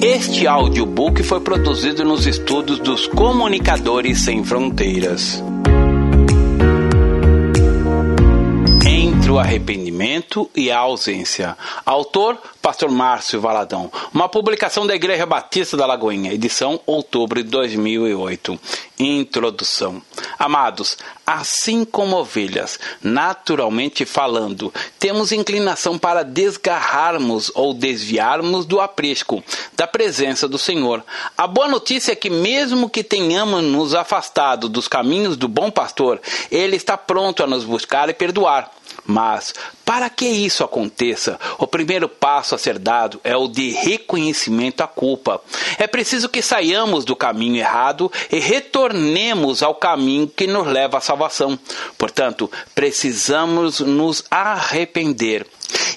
Este audiobook foi produzido nos estúdios dos Comunicadores Sem Fronteiras. Arrependimento e a ausência. Autor Pastor Márcio Valadão. Uma publicação da Igreja Batista da Lagoinha, edição outubro de 2008. Introdução. Amados, assim como ovelhas, naturalmente falando, temos inclinação para desgarrarmos ou desviarmos do aprisco, da presença do Senhor. A boa notícia é que, mesmo que tenhamos nos afastado dos caminhos do bom pastor, ele está pronto a nos buscar e perdoar. Mas, para que isso aconteça, o primeiro passo a ser dado é o de reconhecimento à culpa. É preciso que saiamos do caminho errado e retornemos ao caminho que nos leva à salvação. Portanto, precisamos nos arrepender.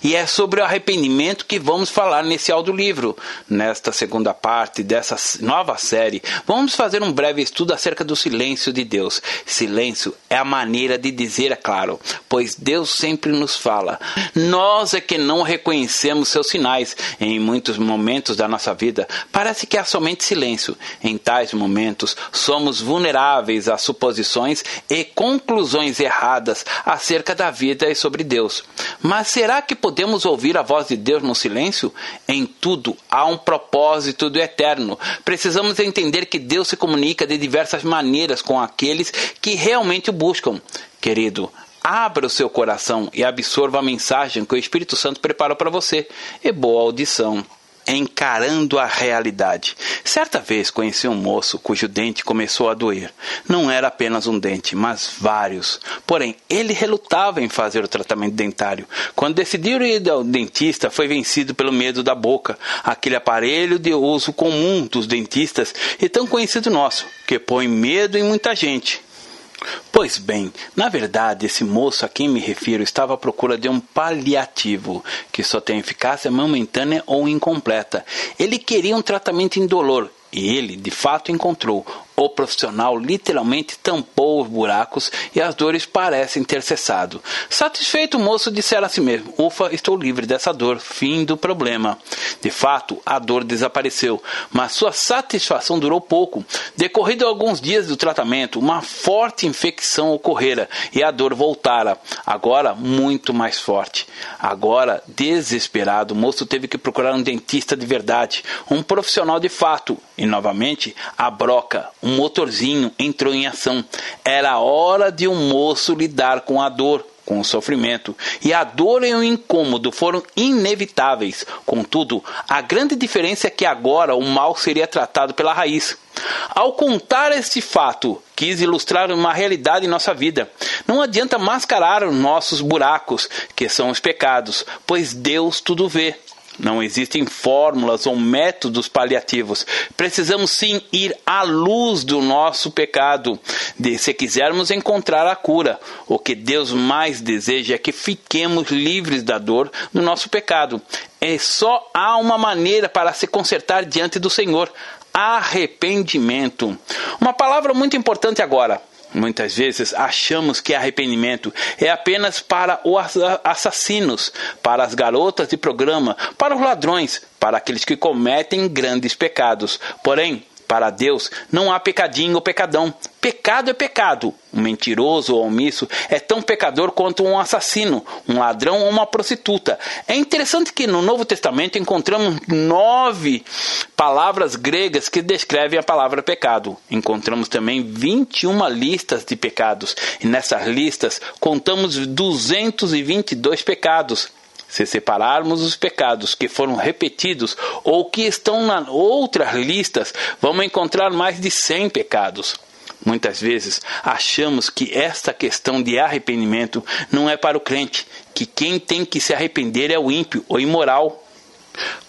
E é sobre o arrependimento que vamos falar nesse audiolivro. Nesta segunda parte dessa nova série, vamos fazer um breve estudo acerca do silêncio de Deus. Silêncio é a maneira de dizer, é claro, pois Deus sempre nos fala. Nós é que não reconhecemos seus sinais. Em muitos momentos da nossa vida, parece que há somente silêncio. Em tais momentos, somos vulneráveis a suposições e conclusões erradas acerca da vida e sobre Deus. Mas será que podemos ouvir a voz de Deus no silêncio? Em tudo há um propósito do eterno. Precisamos entender que Deus se comunica de diversas maneiras com aqueles que realmente o buscam. Querido, abra o seu coração e absorva a mensagem que o Espírito Santo preparou para você. E boa audição encarando a realidade. Certa vez conheci um moço cujo dente começou a doer. Não era apenas um dente, mas vários. Porém, ele relutava em fazer o tratamento dentário. Quando decidiu ir ao dentista, foi vencido pelo medo da boca, aquele aparelho de uso comum dos dentistas e tão conhecido nosso, que põe medo em muita gente. Pois bem, na verdade, esse moço a quem me refiro estava à procura de um paliativo, que só tem eficácia momentânea ou incompleta. Ele queria um tratamento indolor, e ele, de fato, encontrou o profissional literalmente tampou os buracos e as dores parecem ter cessado. Satisfeito, o moço dissera a si mesmo: Ufa, estou livre dessa dor. Fim do problema. De fato, a dor desapareceu, mas sua satisfação durou pouco. Decorrido alguns dias do tratamento, uma forte infecção ocorrera e a dor voltara, agora muito mais forte. Agora, desesperado, o moço teve que procurar um dentista de verdade, um profissional de fato, e novamente a broca, um um motorzinho entrou em ação. Era hora de um moço lidar com a dor, com o sofrimento. E a dor e o incômodo foram inevitáveis. Contudo, a grande diferença é que agora o mal seria tratado pela raiz. Ao contar este fato, quis ilustrar uma realidade em nossa vida. Não adianta mascarar os nossos buracos, que são os pecados, pois Deus tudo vê. Não existem fórmulas ou métodos paliativos. Precisamos sim ir à luz do nosso pecado, de, se quisermos encontrar a cura. O que Deus mais deseja é que fiquemos livres da dor do nosso pecado. É só há uma maneira para se consertar diante do Senhor: arrependimento. Uma palavra muito importante agora Muitas vezes achamos que arrependimento é apenas para os assassinos, para as garotas de programa, para os ladrões, para aqueles que cometem grandes pecados. Porém, para Deus não há pecadinho ou pecadão. Pecado é pecado. Um mentiroso ou omisso é tão pecador quanto um assassino, um ladrão ou uma prostituta. É interessante que no Novo Testamento encontramos nove palavras gregas que descrevem a palavra pecado. Encontramos também 21 listas de pecados. E nessas listas contamos 222 pecados. Se separarmos os pecados que foram repetidos ou que estão nas outras listas, vamos encontrar mais de 100 pecados. Muitas vezes achamos que esta questão de arrependimento não é para o crente, que quem tem que se arrepender é o ímpio ou imoral.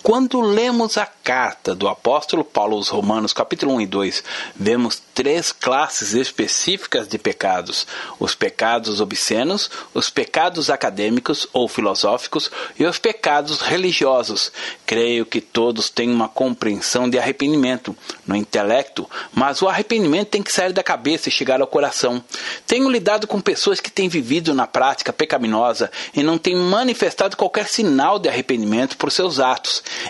Quando lemos a carta do apóstolo Paulo aos Romanos, capítulo 1 e 2, vemos três classes específicas de pecados: os pecados obscenos, os pecados acadêmicos ou filosóficos e os pecados religiosos. Creio que todos têm uma compreensão de arrependimento no intelecto, mas o arrependimento tem que sair da cabeça e chegar ao coração. Tenho lidado com pessoas que têm vivido na prática pecaminosa e não têm manifestado qualquer sinal de arrependimento por seus atos.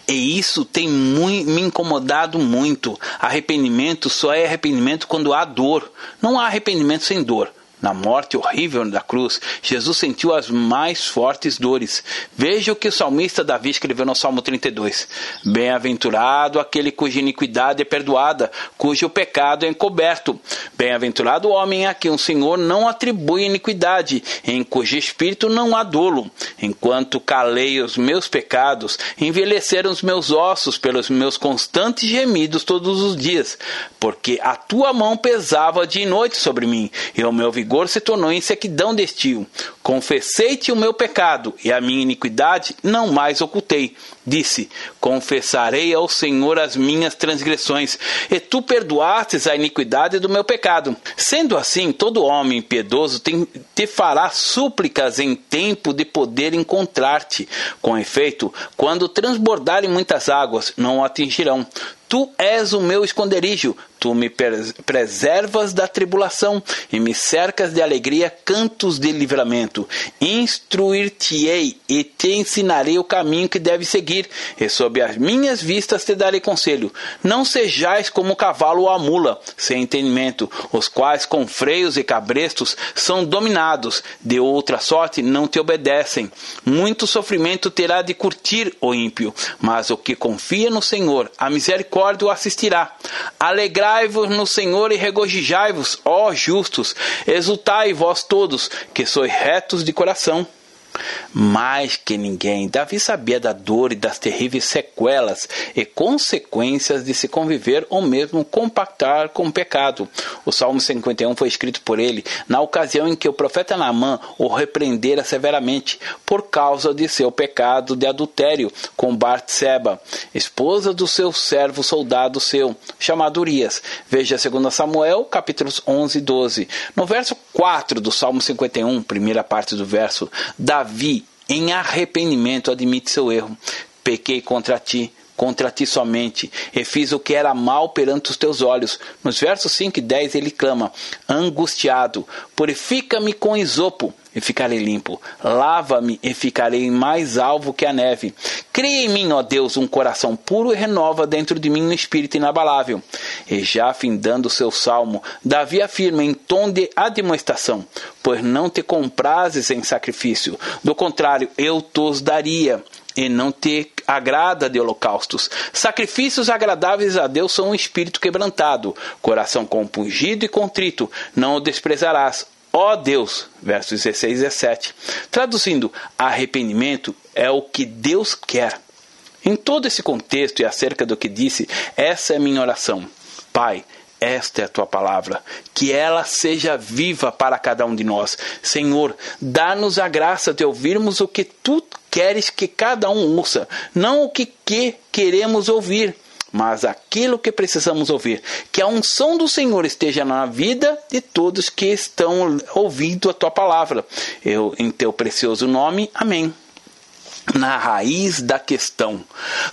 E isso tem me incomodado muito. Arrependimento só é arrependimento quando há dor. Não há arrependimento sem dor. Na morte horrível da cruz, Jesus sentiu as mais fortes dores. Veja o que o salmista Davi escreveu no Salmo 32. Bem-aventurado aquele cuja iniquidade é perdoada, cujo pecado é encoberto. Bem-aventurado o homem a quem o Senhor não atribui iniquidade, em cujo espírito não há dolo. Enquanto calei os meus pecados, envelheceram os meus ossos pelos meus constantes gemidos todos os dias, porque a tua mão pesava de noite sobre mim, e o meu vigor vigor se tornou em sequidão de estio. Confessei-te o meu pecado, e a minha iniquidade não mais ocultei. Disse: Confessarei ao Senhor as minhas transgressões, e tu perdoastes a iniquidade do meu pecado. Sendo assim, todo homem piedoso tem, te fará súplicas em tempo de poder encontrar-te. Com efeito, quando transbordarem muitas águas, não o atingirão. Tu és o meu esconderijo, tu me preservas da tribulação e me cercas de alegria, cantos de livramento. Instruir-te-ei e te ensinarei o caminho que deves seguir, e sob as minhas vistas te darei conselho. Não sejais como o cavalo ou a mula, sem entendimento, os quais com freios e cabrestos são dominados, de outra sorte não te obedecem. Muito sofrimento terá de curtir o ímpio, mas o que confia no Senhor, a misericórdia o assistirá. Alegrai-vos no Senhor e regozijai-vos, ó justos, exultai vós todos, que sois retos de coração. Mais que ninguém, Davi sabia da dor e das terríveis sequelas e consequências de se conviver ou mesmo compactar com o pecado. O Salmo 51 foi escrito por ele na ocasião em que o profeta Naamã o repreendera severamente por causa de seu pecado de adultério com Batseba, esposa do seu servo soldado seu, chamado Urias. Veja 2 Samuel, capítulos 11 e 12. No verso 4 do Salmo 51, primeira parte do verso, Davi Davi, em arrependimento, admite seu erro. Pequei contra ti, contra ti somente, e fiz o que era mal perante os teus olhos. Nos versos 5 e 10 ele clama, angustiado: Purifica-me com isopo, e ficarei limpo. Lava-me e ficarei mais alvo que a neve. Cria em mim, ó Deus, um coração puro e renova dentro de mim um espírito inabalável. E já findando o seu salmo, Davi afirma em tom de admoestação: Pois não te comprases em sacrifício, do contrário, eu tos daria e não te agrada de holocaustos. Sacrifícios agradáveis a Deus são um espírito quebrantado, coração compungido e contrito, não o desprezarás. Ó Deus, versos 16 e 17. Traduzindo, arrependimento é o que Deus quer. Em todo esse contexto e acerca do que disse, essa é minha oração. Pai, esta é a tua palavra, que ela seja viva para cada um de nós. Senhor, dá-nos a graça de ouvirmos o que tu queres que cada um ouça, não o que, que queremos ouvir mas aquilo que precisamos ouvir, que a unção do Senhor esteja na vida de todos que estão ouvindo a tua palavra. Eu, em teu precioso nome, amém na raiz da questão,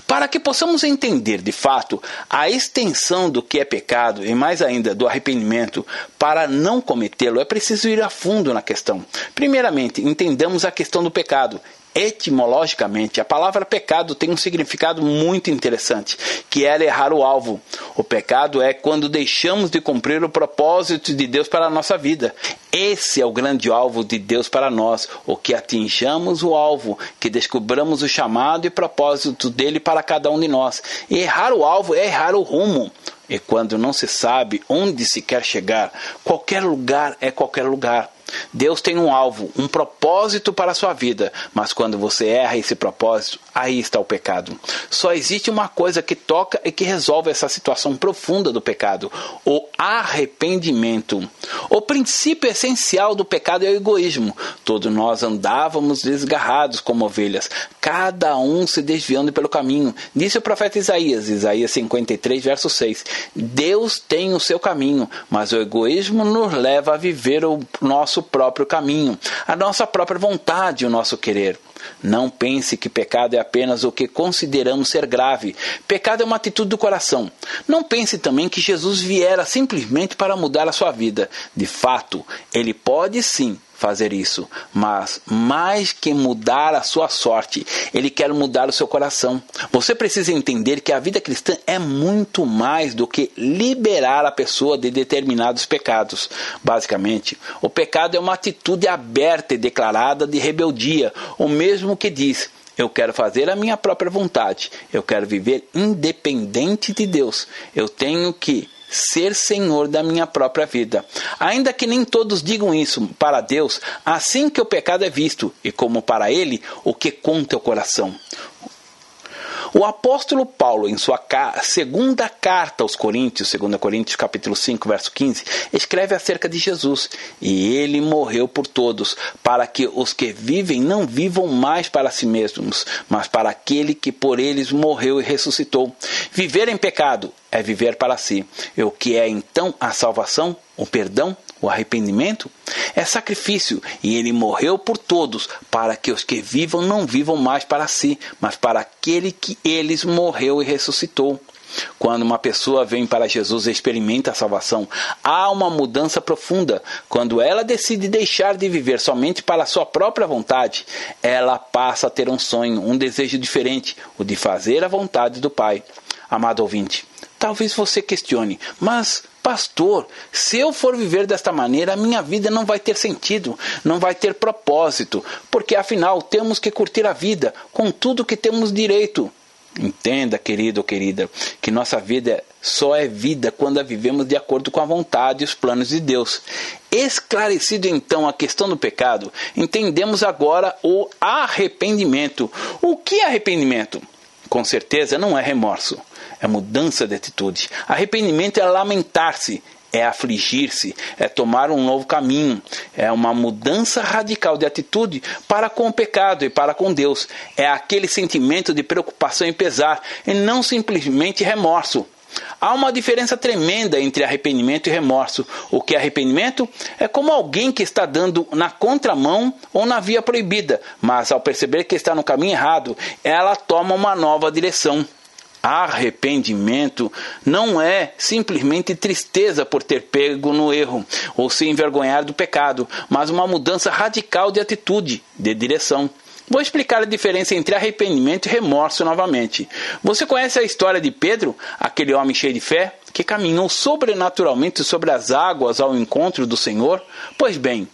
para que possamos entender de fato a extensão do que é pecado e mais ainda do arrependimento, para não cometê-lo, é preciso ir a fundo na questão. Primeiramente, entendamos a questão do pecado Etimologicamente, a palavra pecado tem um significado muito interessante, que é errar o alvo. O pecado é quando deixamos de cumprir o propósito de Deus para a nossa vida. Esse é o grande alvo de Deus para nós, o que atinjamos o alvo, que descobramos o chamado e propósito dele para cada um de nós. E errar o alvo é errar o rumo. E quando não se sabe onde se quer chegar, qualquer lugar é qualquer lugar. Deus tem um alvo, um propósito para a sua vida, mas quando você erra esse propósito, aí está o pecado. Só existe uma coisa que toca e que resolve essa situação profunda do pecado: o arrependimento. O princípio essencial do pecado é o egoísmo. Todos nós andávamos desgarrados como ovelhas, cada um se desviando pelo caminho. Disse o profeta Isaías, Isaías 53, verso 6. Deus tem o seu caminho, mas o egoísmo nos leva a viver o nosso nosso próprio caminho, a nossa própria vontade, o nosso querer. Não pense que pecado é apenas o que consideramos ser grave. Pecado é uma atitude do coração. Não pense também que Jesus viera simplesmente para mudar a sua vida. De fato, ele pode sim fazer isso, mas mais que mudar a sua sorte, ele quer mudar o seu coração. Você precisa entender que a vida cristã é muito mais do que liberar a pessoa de determinados pecados. Basicamente, o pecado é uma atitude aberta e declarada de rebeldia, o mesmo que diz: eu quero fazer a minha própria vontade. Eu quero viver independente de Deus. Eu tenho que ser senhor da minha própria vida. Ainda que nem todos digam isso para Deus, assim que o pecado é visto, e como para ele, o que conta é o coração. O apóstolo Paulo, em sua segunda carta aos Coríntios, 2 Coríntios capítulo 5, verso 15, escreve acerca de Jesus. E ele morreu por todos, para que os que vivem não vivam mais para si mesmos, mas para aquele que por eles morreu e ressuscitou. Viver em pecado é viver para si. E o que é então a salvação, o perdão, o arrependimento? É sacrifício, e ele morreu por todos, para que os que vivam não vivam mais para si, mas para aquele que eles morreu e ressuscitou. Quando uma pessoa vem para Jesus e experimenta a salvação, há uma mudança profunda. Quando ela decide deixar de viver somente para sua própria vontade, ela passa a ter um sonho, um desejo diferente, o de fazer a vontade do Pai. Amado ouvinte, talvez você questione, mas Pastor, se eu for viver desta maneira, a minha vida não vai ter sentido, não vai ter propósito, porque afinal temos que curtir a vida com tudo que temos direito. Entenda, querido ou querida, que nossa vida só é vida quando a vivemos de acordo com a vontade e os planos de Deus. Esclarecido então a questão do pecado, entendemos agora o arrependimento. O que é arrependimento? Com certeza não é remorso é mudança de atitude. Arrependimento é lamentar-se, é afligir-se, é tomar um novo caminho, é uma mudança radical de atitude para com o pecado e para com Deus. É aquele sentimento de preocupação e pesar, e não simplesmente remorso. Há uma diferença tremenda entre arrependimento e remorso. O que é arrependimento é como alguém que está dando na contramão ou na via proibida, mas ao perceber que está no caminho errado, ela toma uma nova direção. Arrependimento não é simplesmente tristeza por ter pego no erro ou se envergonhar do pecado, mas uma mudança radical de atitude, de direção. Vou explicar a diferença entre arrependimento e remorso novamente. Você conhece a história de Pedro, aquele homem cheio de fé, que caminhou sobrenaturalmente sobre as águas ao encontro do Senhor? Pois bem,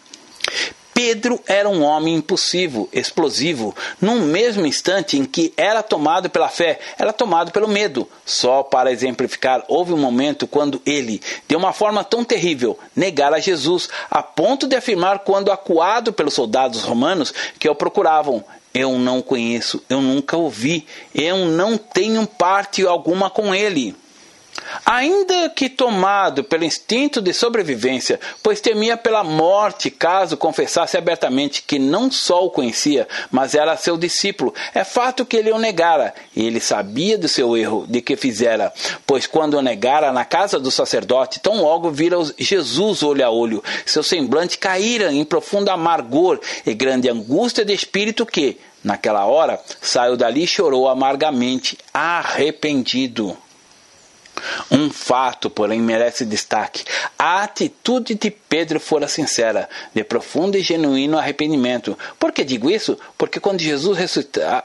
Pedro era um homem impulsivo, explosivo, num mesmo instante em que era tomado pela fé, era tomado pelo medo. Só para exemplificar, houve um momento quando ele, de uma forma tão terrível, negara Jesus, a ponto de afirmar, quando acuado pelos soldados romanos que o procuravam: Eu não conheço, eu nunca ouvi, eu não tenho parte alguma com ele. Ainda que tomado pelo instinto de sobrevivência, pois temia pela morte caso confessasse abertamente que não só o conhecia, mas era seu discípulo, é fato que ele o negara, e ele sabia do seu erro, de que fizera, pois quando o negara na casa do sacerdote, tão logo vira Jesus olho a olho, seu semblante caíra em profunda amargor e grande angústia de espírito que, naquela hora, saiu dali e chorou amargamente, arrependido. Um fato, porém, merece destaque. A atitude de Pedro fora sincera, de profundo e genuíno arrependimento. Por que digo isso? Porque quando Jesus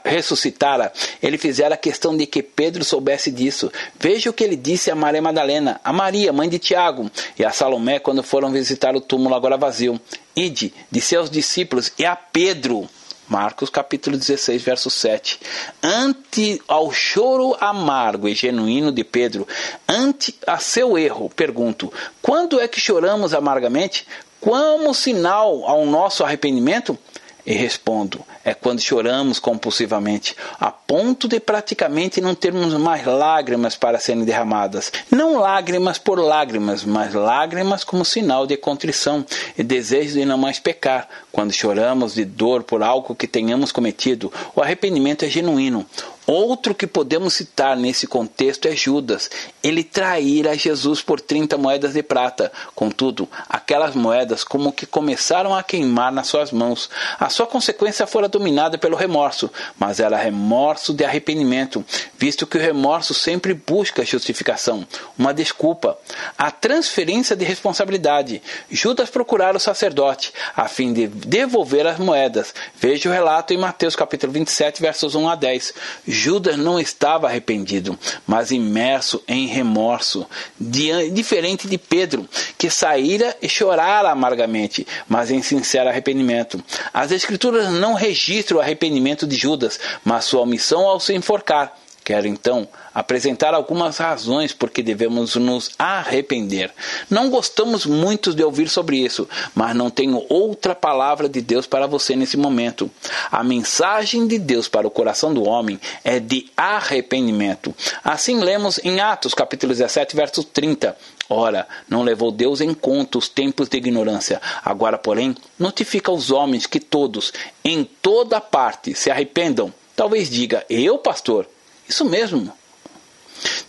ressuscitara, ele fizera questão de que Pedro soubesse disso. Veja o que ele disse a Maria Madalena, a Maria, mãe de Tiago, e a Salomé quando foram visitar o túmulo agora vazio. Ide de seus discípulos e a Pedro Marcos capítulo 16, verso 7. Ante ao choro amargo e genuíno de Pedro, ante a seu erro, pergunto: quando é que choramos amargamente? Como sinal ao nosso arrependimento? E respondo: é quando choramos compulsivamente, a ponto de praticamente não termos mais lágrimas para serem derramadas. Não lágrimas por lágrimas, mas lágrimas como sinal de contrição e desejo de não mais pecar. Quando choramos de dor por algo que tenhamos cometido, o arrependimento é genuíno. Outro que podemos citar nesse contexto é Judas. Ele traíra Jesus por 30 moedas de prata. Contudo, aquelas moedas como que começaram a queimar nas suas mãos. A sua consequência fora dominada pelo remorso, mas era remorso de arrependimento, visto que o remorso sempre busca justificação, uma desculpa, a transferência de responsabilidade. Judas procurara o sacerdote a fim de devolver as moedas. Veja o relato em Mateus capítulo 27, versos 1 a 10. Judas não estava arrependido, mas imerso em remorso, diferente de Pedro, que saíra e chorara amargamente, mas em sincero arrependimento. As Escrituras não registram o arrependimento de Judas, mas sua omissão ao se enforcar. Quero então apresentar algumas razões por que devemos nos arrepender. Não gostamos muito de ouvir sobre isso, mas não tenho outra palavra de Deus para você nesse momento. A mensagem de Deus para o coração do homem é de arrependimento. Assim lemos em Atos capítulo 17, verso 30. Ora, não levou Deus em conta os tempos de ignorância. Agora, porém, notifica aos homens que todos, em toda parte, se arrependam. Talvez diga, eu, pastor? Isso mesmo.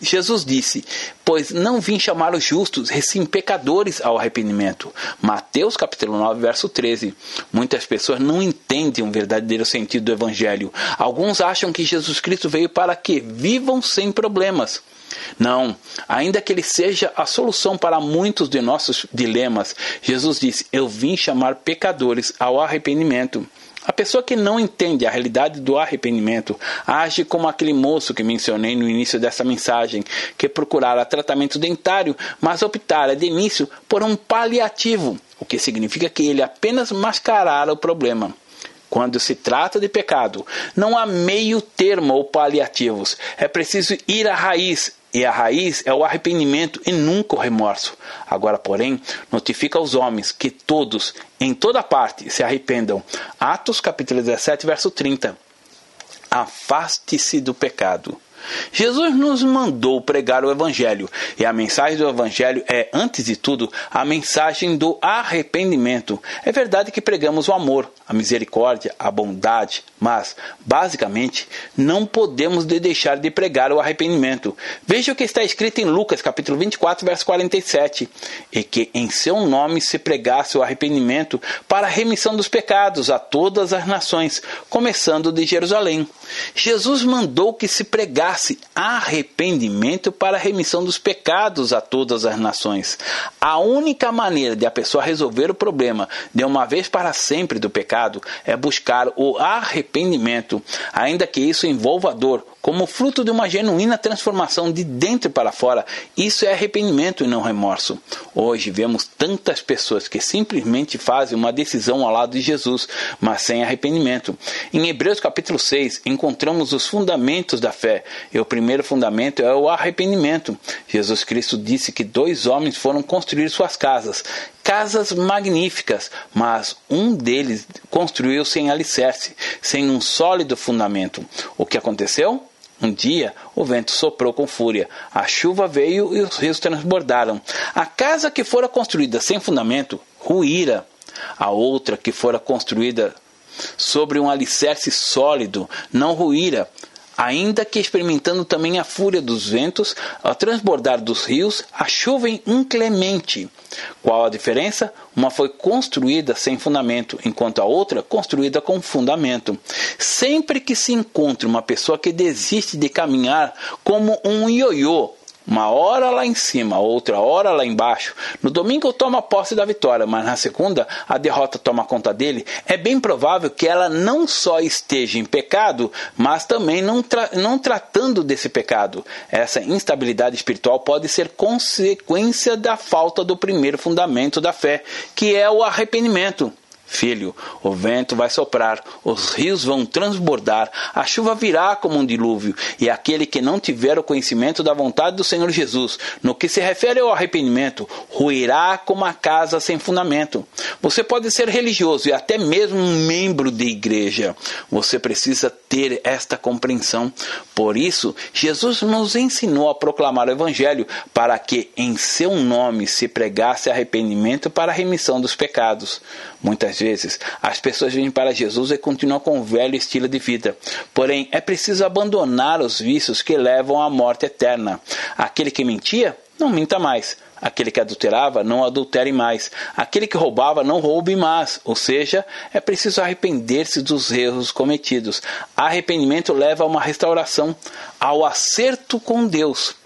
Jesus disse: Pois não vim chamar os justos, sim pecadores ao arrependimento. Mateus capítulo 9, verso 13. Muitas pessoas não entendem o verdadeiro sentido do evangelho. Alguns acham que Jesus Cristo veio para que vivam sem problemas. Não, ainda que ele seja a solução para muitos de nossos dilemas, Jesus disse: Eu vim chamar pecadores ao arrependimento. A pessoa que não entende a realidade do arrependimento age como aquele moço que mencionei no início dessa mensagem, que procurara tratamento dentário, mas optara de início por um paliativo, o que significa que ele apenas mascarara o problema. Quando se trata de pecado, não há meio termo ou paliativos. É preciso ir à raiz, e a raiz é o arrependimento e nunca o remorso. Agora, porém, notifica aos homens que todos, em toda parte, se arrependam. Atos capítulo 17, verso 30. Afaste-se do pecado. Jesus nos mandou pregar o Evangelho, e a mensagem do Evangelho é, antes de tudo, a mensagem do arrependimento. É verdade que pregamos o amor, a misericórdia, a bondade, mas, basicamente, não podemos deixar de pregar o arrependimento. Veja o que está escrito em Lucas, capítulo 24, verso 47. E que em seu nome se pregasse o arrependimento para a remissão dos pecados a todas as nações, começando de Jerusalém. Jesus mandou que se pregasse arrependimento para a remissão dos pecados a todas as nações. A única maneira de a pessoa resolver o problema de uma vez para sempre do pecado é buscar o arrependimento, ainda que isso envolva dor, como fruto de uma genuína transformação de dentro para fora. Isso é arrependimento e não remorso. Hoje vemos tantas pessoas que simplesmente fazem uma decisão ao lado de Jesus, mas sem arrependimento. Em Hebreus capítulo 6, encontramos os fundamentos da fé. E o primeiro fundamento é o arrependimento. Jesus Cristo disse que dois homens foram construir suas casas, casas magníficas, mas um deles construiu sem alicerce, sem um sólido fundamento. O que aconteceu? Um dia o vento soprou com fúria, a chuva veio e os rios transbordaram. A casa que fora construída sem fundamento ruíra. A outra que fora construída sobre um alicerce sólido não ruíra, ainda que experimentando também a fúria dos ventos, ao transbordar dos rios, a chuva inclemente. Qual a diferença? Uma foi construída sem fundamento, enquanto a outra construída com fundamento. Sempre que se encontre uma pessoa que desiste de caminhar como um ioiô, uma hora lá em cima, outra hora lá embaixo. No domingo toma posse da vitória, mas na segunda a derrota toma conta dele. É bem provável que ela não só esteja em pecado, mas também não, tra não tratando desse pecado. Essa instabilidade espiritual pode ser consequência da falta do primeiro fundamento da fé, que é o arrependimento. Filho, o vento vai soprar, os rios vão transbordar, a chuva virá como um dilúvio, e aquele que não tiver o conhecimento da vontade do Senhor Jesus, no que se refere ao arrependimento, ruirá como a casa sem fundamento. Você pode ser religioso e até mesmo um membro de igreja. Você precisa ter esta compreensão. Por isso, Jesus nos ensinou a proclamar o Evangelho para que em seu nome se pregasse arrependimento para a remissão dos pecados. Muitas vezes, as pessoas vêm para Jesus e continuam com o velho estilo de vida. Porém, é preciso abandonar os vícios que levam à morte eterna. Aquele que mentia, não minta mais. Aquele que adulterava, não adultere mais. Aquele que roubava, não roube mais. Ou seja, é preciso arrepender-se dos erros cometidos. Arrependimento leva a uma restauração, ao acerto com Deus.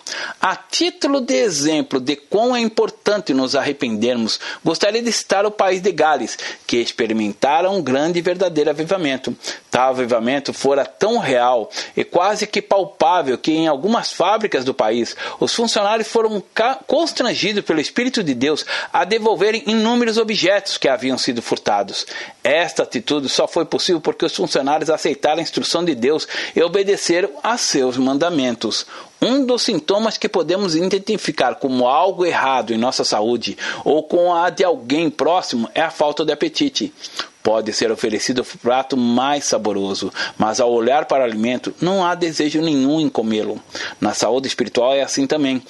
A título de exemplo de quão é importante nos arrependermos, gostaria de citar o país de Gales, que experimentaram um grande e verdadeiro avivamento. Tal avivamento fora tão real e quase que palpável que em algumas fábricas do país os funcionários foram constrangidos pelo Espírito de Deus a devolverem inúmeros objetos que haviam sido furtados. Esta atitude só foi possível porque os funcionários aceitaram a instrução de Deus e obedeceram a seus mandamentos. Um dos sintomas que podemos identificar como algo errado em nossa saúde ou com a de alguém próximo é a falta de apetite. Pode ser oferecido o prato mais saboroso, mas ao olhar para o alimento não há desejo nenhum em comê-lo. Na saúde espiritual é assim também.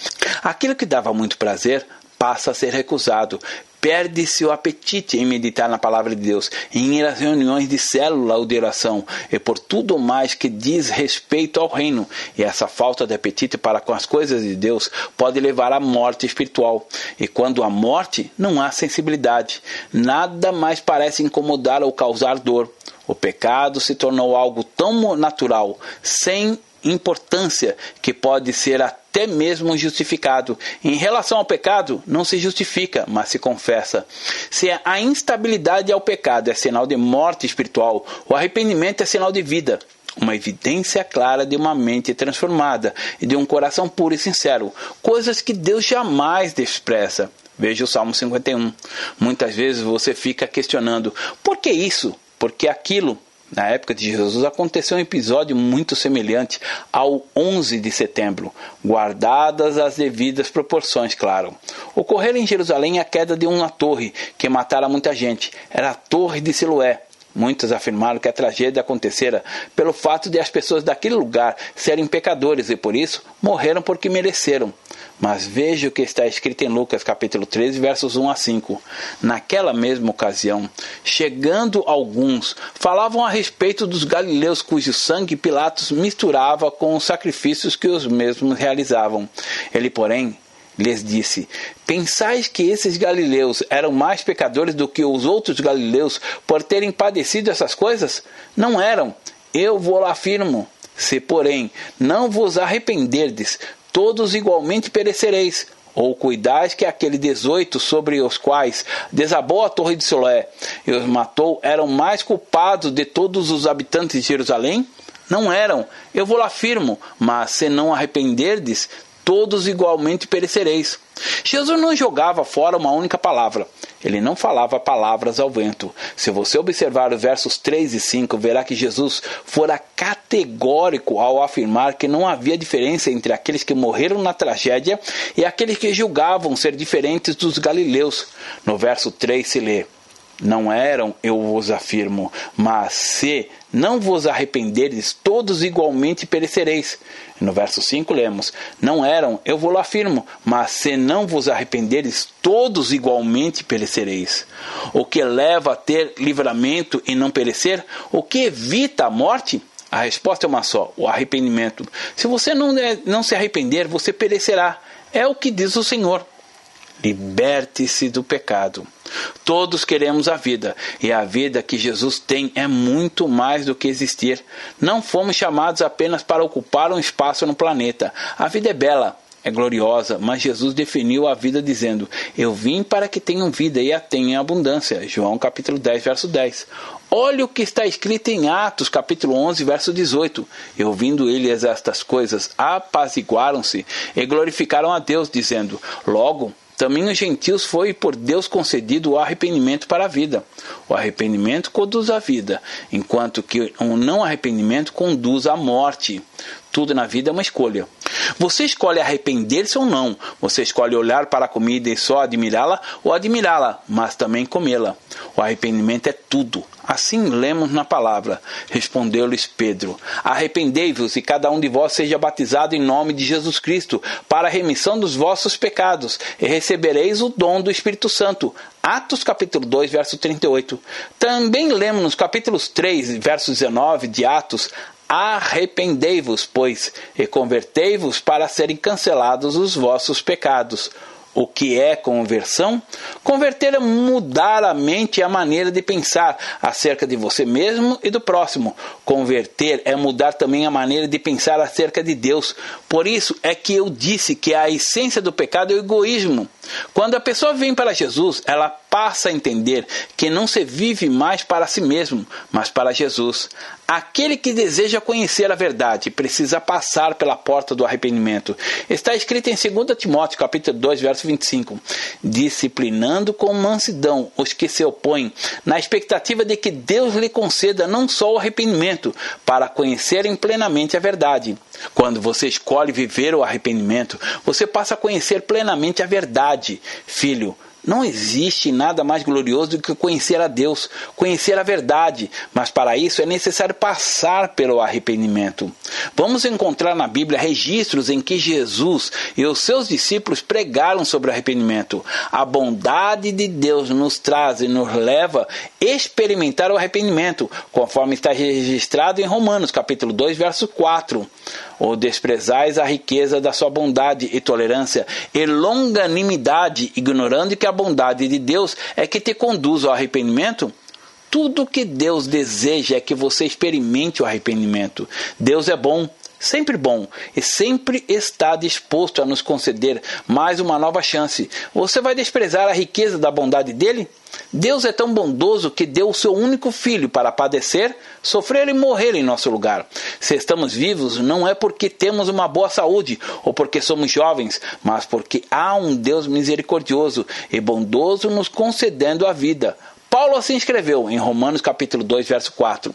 Aquilo que dava muito prazer passa a ser recusado, Perde-se o apetite em meditar na palavra de Deus, em ir às reuniões de célula ou de oração, e por tudo mais que diz respeito ao reino. E essa falta de apetite para com as coisas de Deus pode levar à morte espiritual. E quando há morte, não há sensibilidade. Nada mais parece incomodar ou causar dor. O pecado se tornou algo tão natural, sem importância, que pode ser até mesmo justificado. Em relação ao pecado, não se justifica, mas se confessa. Se a instabilidade ao pecado é sinal de morte espiritual, o arrependimento é sinal de vida uma evidência clara de uma mente transformada e de um coração puro e sincero, coisas que Deus jamais despreza. Veja o Salmo 51. Muitas vezes você fica questionando: por que isso? Por que aquilo? Na época de Jesus aconteceu um episódio muito semelhante ao 11 de setembro, guardadas as devidas proporções, claro. Ocorreu em Jerusalém a queda de uma torre que matara muita gente. Era a Torre de Siloé. Muitos afirmaram que a tragédia acontecera pelo fato de as pessoas daquele lugar serem pecadores e por isso morreram porque mereceram. Mas veja o que está escrito em Lucas capítulo 13, versos 1 a 5. Naquela mesma ocasião, chegando alguns, falavam a respeito dos galileus cujo sangue Pilatos misturava com os sacrifícios que os mesmos realizavam. Ele, porém, lhes disse: Pensais que esses galileus eram mais pecadores do que os outros galileus por terem padecido essas coisas? Não eram. Eu vos afirmo. Se, porém, não vos arrependerdes, todos igualmente perecereis. Ou cuidais que aquele dezoito sobre os quais desabou a torre de Solé e os matou eram mais culpados de todos os habitantes de Jerusalém? Não eram, eu vou lá afirmo, mas se não arrependerdes, todos igualmente perecereis. Jesus não jogava fora uma única palavra. Ele não falava palavras ao vento. Se você observar os versos 3 e 5, verá que Jesus fora categórico ao afirmar que não havia diferença entre aqueles que morreram na tragédia e aqueles que julgavam ser diferentes dos galileus. No verso 3 se lê: Não eram, eu vos afirmo, mas se não vos arrependeres, todos igualmente perecereis. No verso 5 lemos: Não eram, eu vos afirmo, mas se não vos arrependeres, todos igualmente perecereis. O que leva a ter livramento e não perecer? O que evita a morte? A resposta é uma só: o arrependimento. Se você não, não se arrepender, você perecerá. É o que diz o Senhor. Liberte-se do pecado. Todos queremos a vida, e a vida que Jesus tem é muito mais do que existir. Não fomos chamados apenas para ocupar um espaço no planeta. A vida é bela, é gloriosa, mas Jesus definiu a vida dizendo: Eu vim para que tenham vida e a tenham em abundância. João capítulo 10, verso 10. Olha o que está escrito em Atos, capítulo 11, verso 18. E ouvindo eles estas coisas, apaziguaram-se e glorificaram a Deus, dizendo: Logo, também os gentios foi por Deus concedido o arrependimento para a vida. O arrependimento conduz à vida, enquanto que o não arrependimento conduz à morte. Tudo na vida é uma escolha. Você escolhe arrepender-se ou não. Você escolhe olhar para a comida e só admirá-la ou admirá-la, mas também comê-la. O arrependimento é tudo. Assim lemos na palavra. Respondeu-lhes Pedro: Arrependei-vos e cada um de vós seja batizado em nome de Jesus Cristo, para a remissão dos vossos pecados, e recebereis o dom do Espírito Santo. Atos capítulo 2, verso 38. Também lemos nos capítulos 3, verso 19 de Atos, Arrependei-vos, pois, e convertei-vos para serem cancelados os vossos pecados. O que é conversão? Converter é mudar a mente e a maneira de pensar acerca de você mesmo e do próximo. Converter é mudar também a maneira de pensar acerca de Deus. Por isso é que eu disse que a essência do pecado é o egoísmo. Quando a pessoa vem para Jesus, ela passa a entender que não se vive mais para si mesmo, mas para Jesus. Aquele que deseja conhecer a verdade precisa passar pela porta do arrependimento. Está escrito em 2 Timóteo, capítulo 2, verso 25: disciplinando com mansidão os que se opõem, na expectativa de que Deus lhe conceda não só o arrependimento, para conhecerem plenamente a verdade. Quando você escolhe viver o arrependimento, você passa a conhecer plenamente a verdade. Filho, não existe nada mais glorioso do que conhecer a Deus, conhecer a verdade, mas para isso é necessário passar pelo arrependimento. Vamos encontrar na Bíblia registros em que Jesus e os seus discípulos pregaram sobre arrependimento. A bondade de Deus nos traz e nos leva a experimentar o arrependimento, conforme está registrado em Romanos, capítulo 2, verso 4 ou desprezais a riqueza da sua bondade e tolerância e longanimidade, ignorando que a bondade de Deus é que te conduz ao arrependimento? Tudo que Deus deseja é que você experimente o arrependimento. Deus é bom, sempre bom e sempre está disposto a nos conceder mais uma nova chance. Você vai desprezar a riqueza da bondade dele? Deus é tão bondoso que deu o seu único filho para padecer, sofrer e morrer em nosso lugar. Se estamos vivos, não é porque temos uma boa saúde ou porque somos jovens, mas porque há um Deus misericordioso e bondoso nos concedendo a vida. Paulo assim escreveu em Romanos capítulo 2, verso 4: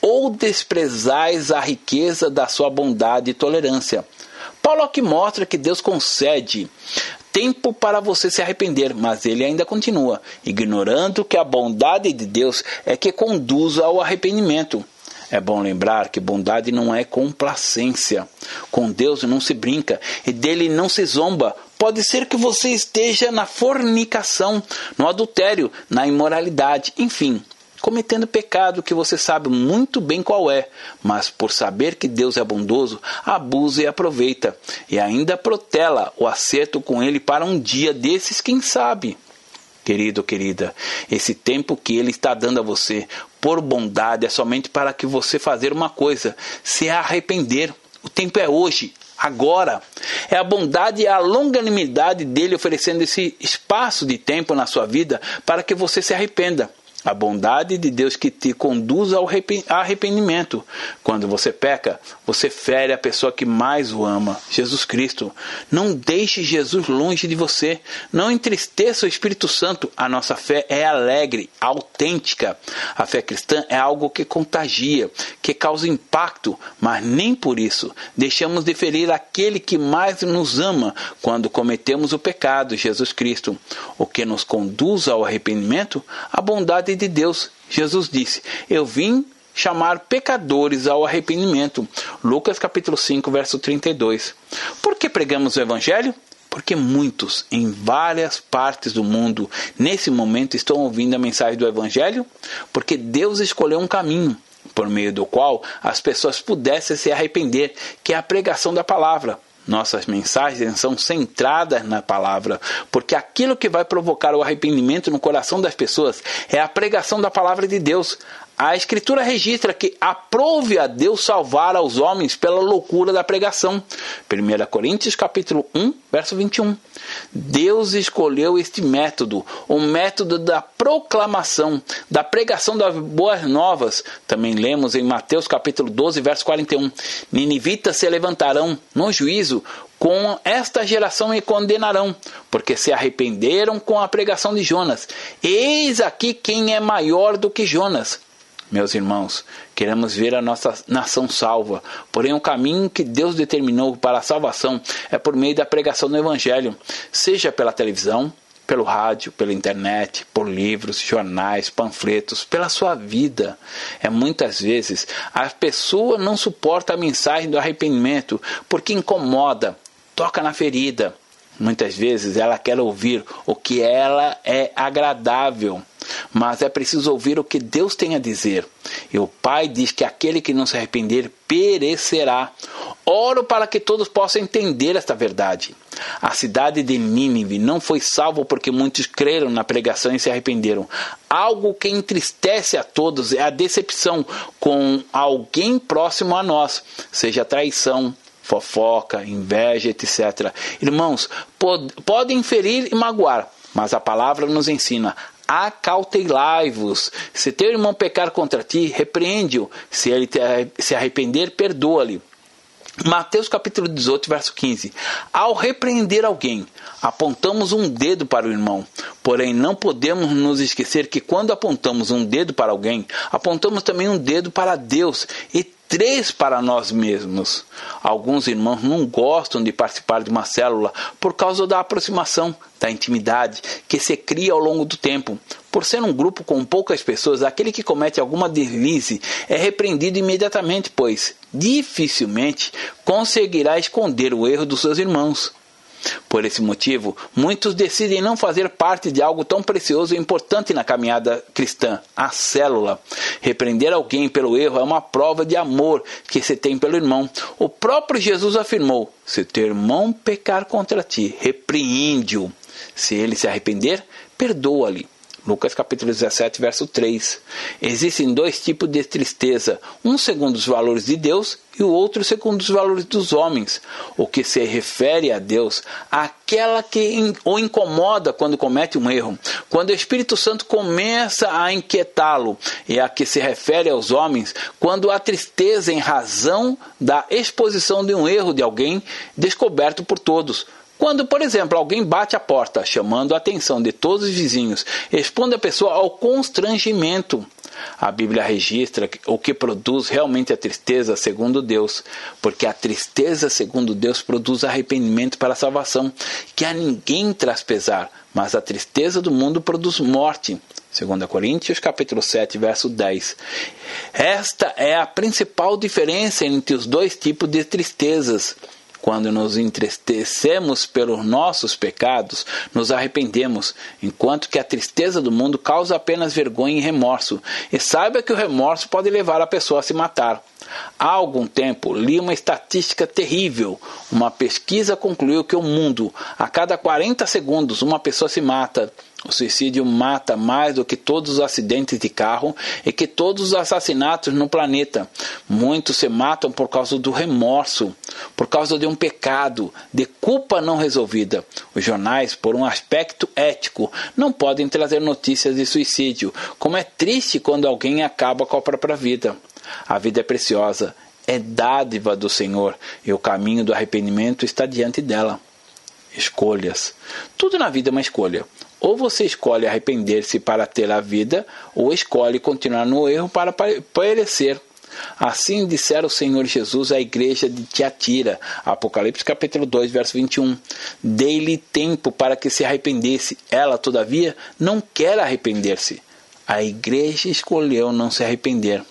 Ou desprezais a riqueza da sua bondade e tolerância. Paulo aqui mostra que Deus concede tempo para você se arrepender, mas ele ainda continua, ignorando que a bondade de Deus é que conduz ao arrependimento. É bom lembrar que bondade não é complacência. Com Deus não se brinca e dele não se zomba. Pode ser que você esteja na fornicação, no adultério, na imoralidade, enfim, cometendo pecado que você sabe muito bem qual é, mas por saber que Deus é bondoso, abusa e aproveita, e ainda protela o acerto com ele para um dia desses, quem sabe. Querido, querida, esse tempo que ele está dando a você, por bondade, é somente para que você fazer uma coisa, se arrepender. O tempo é hoje, agora. É a bondade e a longanimidade dele oferecendo esse espaço de tempo na sua vida para que você se arrependa. A bondade de Deus que te conduz ao arrependimento. Quando você peca, você fere a pessoa que mais o ama, Jesus Cristo. Não deixe Jesus longe de você. Não entristeça o Espírito Santo. A nossa fé é alegre, autêntica. A fé cristã é algo que contagia, que causa impacto, mas nem por isso deixamos de ferir aquele que mais nos ama quando cometemos o pecado, Jesus Cristo. O que nos conduz ao arrependimento, a bondade de Deus. Jesus disse: Eu vim chamar pecadores ao arrependimento. Lucas capítulo 5, verso 32. Por que pregamos o evangelho? Porque muitos em várias partes do mundo nesse momento estão ouvindo a mensagem do evangelho, porque Deus escolheu um caminho por meio do qual as pessoas pudessem se arrepender, que é a pregação da palavra. Nossas mensagens são centradas na palavra, porque aquilo que vai provocar o arrependimento no coração das pessoas é a pregação da palavra de Deus, a Escritura registra que aprove a Deus salvar aos homens pela loucura da pregação. 1 Coríntios capítulo 1, verso 21. Deus escolheu este método, o método da proclamação, da pregação das boas novas. Também lemos em Mateus capítulo 12, verso 41. Ninivitas se levantarão no juízo com esta geração e condenarão, porque se arrependeram com a pregação de Jonas. Eis aqui quem é maior do que Jonas. Meus irmãos, queremos ver a nossa nação salva, porém o caminho que Deus determinou para a salvação é por meio da pregação do Evangelho, seja pela televisão, pelo rádio, pela internet, por livros, jornais, panfletos, pela sua vida. É muitas vezes a pessoa não suporta a mensagem do arrependimento porque incomoda, toca na ferida. Muitas vezes ela quer ouvir o que ela é agradável mas é preciso ouvir o que Deus tem a dizer. E o Pai diz que aquele que não se arrepender perecerá. Oro para que todos possam entender esta verdade. A cidade de Nínive não foi salva porque muitos creram na pregação e se arrependeram. Algo que entristece a todos é a decepção com alguém próximo a nós, seja traição, fofoca, inveja, etc. Irmãos, pod podem ferir e magoar, mas a palavra nos ensina acautelai-vos. Se teu irmão pecar contra ti, repreende-o. Se ele se arrepender, perdoa-lhe. Mateus capítulo 18, verso 15. Ao repreender alguém, apontamos um dedo para o irmão. Porém, não podemos nos esquecer que quando apontamos um dedo para alguém, apontamos também um dedo para Deus e três para nós mesmos. Alguns irmãos não gostam de participar de uma célula por causa da aproximação, da intimidade que se cria ao longo do tempo. Por ser um grupo com poucas pessoas, aquele que comete alguma deslize é repreendido imediatamente, pois dificilmente conseguirá esconder o erro dos seus irmãos. Por esse motivo, muitos decidem não fazer parte de algo tão precioso e importante na caminhada cristã, a célula. Repreender alguém pelo erro é uma prova de amor que se tem pelo irmão. O próprio Jesus afirmou: Se teu irmão pecar contra ti, repreende-o. Se ele se arrepender, perdoa-lhe. Lucas capítulo 17, verso 3. Existem dois tipos de tristeza, um segundo os valores de Deus e o outro segundo os valores dos homens. O que se refere a Deus, aquela que o incomoda quando comete um erro, quando o Espírito Santo começa a inquietá-lo, e a que se refere aos homens, quando há tristeza em razão da exposição de um erro de alguém descoberto por todos quando, por exemplo, alguém bate a porta chamando a atenção de todos os vizinhos, expondo a pessoa ao constrangimento. A Bíblia registra o que produz realmente a tristeza segundo Deus, porque a tristeza segundo Deus produz arrependimento para a salvação, que a ninguém traz pesar, mas a tristeza do mundo produz morte. 2 Coríntios capítulo 7, verso 10. Esta é a principal diferença entre os dois tipos de tristezas. Quando nos entristecemos pelos nossos pecados, nos arrependemos, enquanto que a tristeza do mundo causa apenas vergonha e remorso. E saiba que o remorso pode levar a pessoa a se matar. Há algum tempo li uma estatística terrível. Uma pesquisa concluiu que o mundo, a cada 40 segundos, uma pessoa se mata. O suicídio mata mais do que todos os acidentes de carro e que todos os assassinatos no planeta. Muitos se matam por causa do remorso, por causa de um pecado, de culpa não resolvida. Os jornais, por um aspecto ético, não podem trazer notícias de suicídio, como é triste quando alguém acaba com a própria vida. A vida é preciosa, é dádiva do Senhor e o caminho do arrependimento está diante dela. Escolhas. Tudo na vida é uma escolha. Ou você escolhe arrepender-se para ter a vida, ou escolhe continuar no erro para perecer. Assim dissera o Senhor Jesus à igreja de Tiatira, Apocalipse capítulo 2, verso 21. Dei-lhe tempo para que se arrependesse. Ela, todavia, não quer arrepender-se. A igreja escolheu não se arrepender.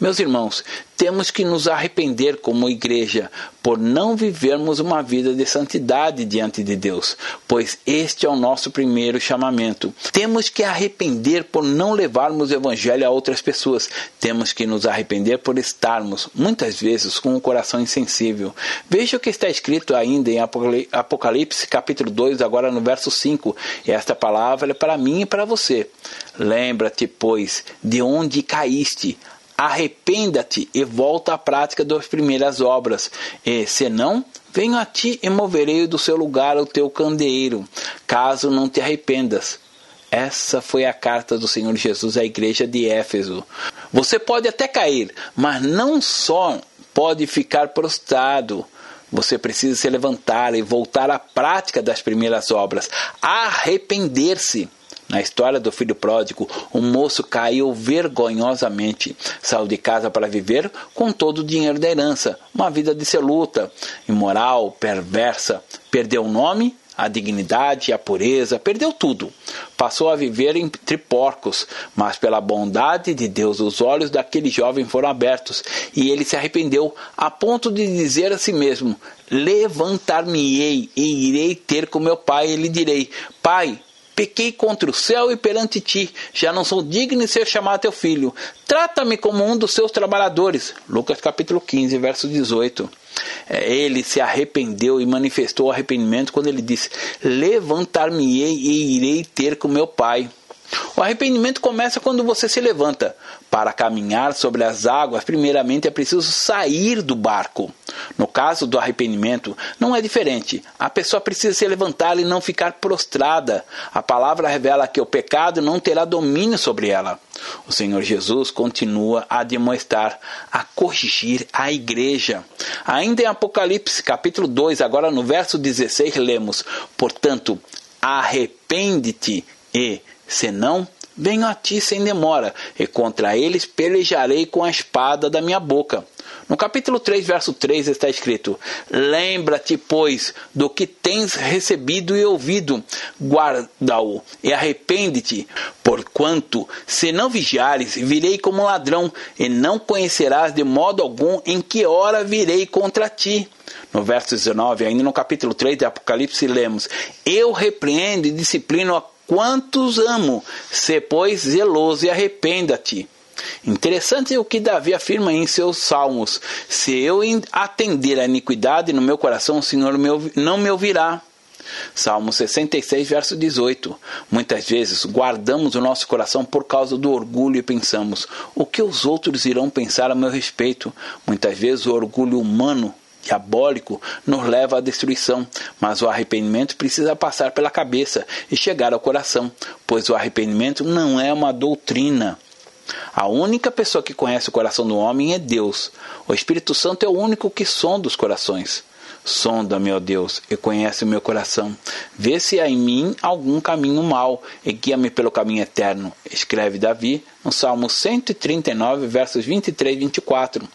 Meus irmãos, temos que nos arrepender como igreja por não vivermos uma vida de santidade diante de Deus, pois este é o nosso primeiro chamamento. Temos que arrepender por não levarmos o evangelho a outras pessoas. Temos que nos arrepender por estarmos, muitas vezes, com um coração insensível. Veja o que está escrito ainda em Apocalipse, capítulo 2, agora no verso 5. E esta palavra é para mim e para você. Lembra-te, pois, de onde caíste arrependa-te e volta à prática das primeiras obras. E, senão, venho a ti e moverei do seu lugar o teu candeeiro, caso não te arrependas. Essa foi a carta do Senhor Jesus à igreja de Éfeso. Você pode até cair, mas não só pode ficar prostrado. Você precisa se levantar e voltar à prática das primeiras obras, arrepender-se. Na história do filho pródigo, o moço caiu vergonhosamente, saiu de casa para viver com todo o dinheiro da herança, uma vida de luta, imoral, perversa, perdeu o nome a dignidade, a pureza, perdeu tudo. Passou a viver entre porcos, mas pela bondade de Deus os olhos daquele jovem foram abertos e ele se arrependeu a ponto de dizer a si mesmo: Levantar-me-ei e irei ter com meu pai e lhe direi: Pai, pequei contra o céu e perante ti, já não sou digno de ser chamado teu filho. Trata-me como um dos seus trabalhadores. Lucas capítulo 15, verso 18. É, ele se arrependeu e manifestou arrependimento quando ele disse: Levantar-me-ei e irei ter com meu pai. O arrependimento começa quando você se levanta. Para caminhar sobre as águas, primeiramente é preciso sair do barco. No caso do arrependimento, não é diferente. A pessoa precisa se levantar e não ficar prostrada. A palavra revela que o pecado não terá domínio sobre ela. O Senhor Jesus continua a demonstrar, a corrigir a igreja. Ainda em Apocalipse, capítulo 2, agora no verso 16, lemos: Portanto, arrepende-te e Senão, venho a ti sem demora, e contra eles pelejarei com a espada da minha boca. No capítulo 3, verso 3 está escrito: Lembra-te, pois, do que tens recebido e ouvido, guarda-o e arrepende-te, porquanto, se não vigiares, virei como ladrão, e não conhecerás de modo algum em que hora virei contra ti. No verso 19, ainda no capítulo 3 de Apocalipse, lemos: Eu repreendo e disciplino a quantos amo. Se, pois, zeloso e arrependa-te. Interessante o que Davi afirma em seus salmos: Se eu atender a iniquidade no meu coração, o Senhor não me ouvirá. Salmo 66, verso 18. Muitas vezes guardamos o nosso coração por causa do orgulho e pensamos: o que os outros irão pensar a meu respeito? Muitas vezes o orgulho humano diabólico nos leva à destruição, mas o arrependimento precisa passar pela cabeça e chegar ao coração, pois o arrependimento não é uma doutrina. A única pessoa que conhece o coração do homem é Deus. O Espírito Santo é o único que sonda os corações. Sonda-me, ó Deus, e conhece o meu coração. Vê se há em mim algum caminho mau e guia-me pelo caminho eterno. Escreve Davi no Salmo 139, versos 23 e 24.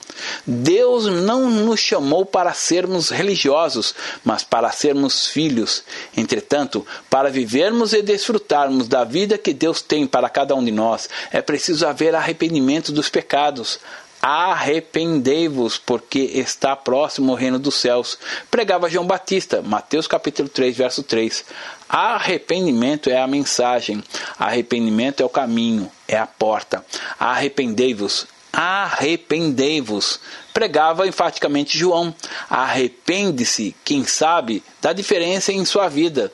Deus não nos chamou para sermos religiosos, mas para sermos filhos. Entretanto, para vivermos e desfrutarmos da vida que Deus tem para cada um de nós, é preciso haver arrependimento dos pecados, arrependei-vos, porque está próximo o reino dos céus. Pregava João Batista, Mateus capítulo 3, verso 3. Arrependimento é a mensagem, arrependimento é o caminho, é a porta. Arrependei-vos, arrependei-vos. Pregava enfaticamente João. Arrepende-se, quem sabe, da diferença em sua vida.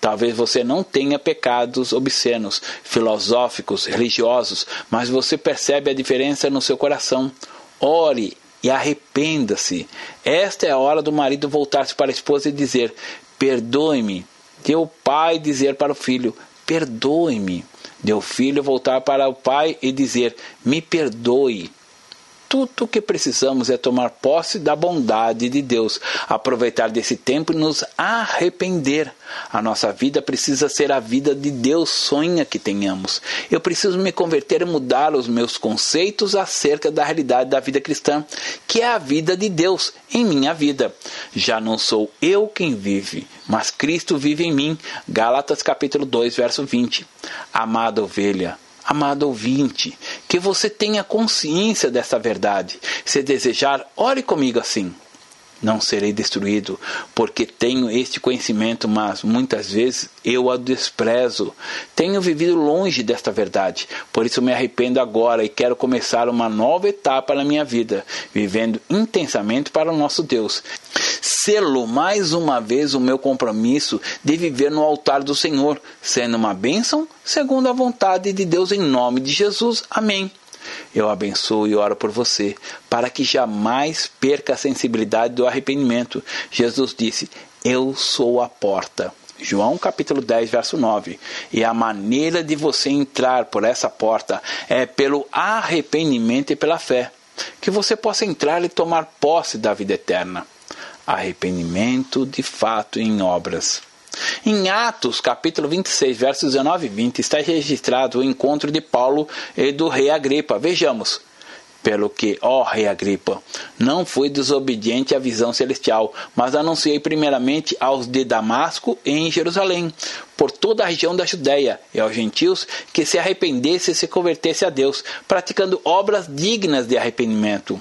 Talvez você não tenha pecados obscenos, filosóficos, religiosos, mas você percebe a diferença no seu coração. Ore e arrependa-se. Esta é a hora do marido voltar-se para a esposa e dizer: Perdoe-me. Deu o pai dizer para o filho: Perdoe-me. Deu o filho voltar para o pai e dizer: Me perdoe tudo o que precisamos é tomar posse da bondade de Deus, aproveitar desse tempo e nos arrepender. A nossa vida precisa ser a vida de Deus sonha que tenhamos. Eu preciso me converter e mudar os meus conceitos acerca da realidade da vida cristã, que é a vida de Deus em minha vida. Já não sou eu quem vive, mas Cristo vive em mim. Gálatas capítulo 2, verso 20. Amada ovelha, Amado ouvinte, que você tenha consciência dessa verdade. Se desejar, ore comigo assim não serei destruído, porque tenho este conhecimento, mas muitas vezes eu a desprezo. Tenho vivido longe desta verdade, por isso me arrependo agora e quero começar uma nova etapa na minha vida, vivendo intensamente para o nosso Deus. Selo mais uma vez o meu compromisso de viver no altar do Senhor, sendo uma bênção segundo a vontade de Deus em nome de Jesus. Amém. Eu abençoo e oro por você, para que jamais perca a sensibilidade do arrependimento. Jesus disse: Eu sou a porta. João capítulo 10, verso 9. E a maneira de você entrar por essa porta é pelo arrependimento e pela fé. Que você possa entrar e tomar posse da vida eterna. Arrependimento de fato em obras. Em Atos, capítulo 26, versos 19 e 20, está registrado o encontro de Paulo e do rei Agripa. Vejamos. Pelo que, ó rei Agripa, não fui desobediente à visão celestial, mas anunciei primeiramente aos de Damasco e em Jerusalém, por toda a região da Judéia e aos gentios que se arrependessem e se convertessem a Deus, praticando obras dignas de arrependimento.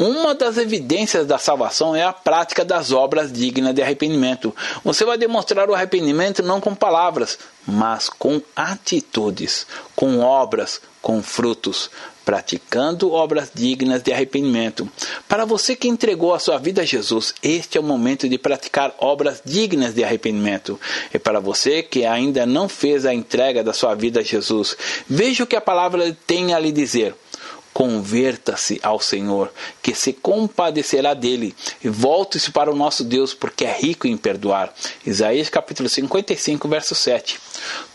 Uma das evidências da salvação é a prática das obras dignas de arrependimento. Você vai demonstrar o arrependimento não com palavras, mas com atitudes, com obras, com frutos, praticando obras dignas de arrependimento. Para você que entregou a sua vida a Jesus, este é o momento de praticar obras dignas de arrependimento. E para você que ainda não fez a entrega da sua vida a Jesus, veja o que a palavra tem a lhe dizer. Converta-se ao Senhor, que se compadecerá dele, e volte-se para o nosso Deus, porque é rico em perdoar. Isaías capítulo 55, verso 7.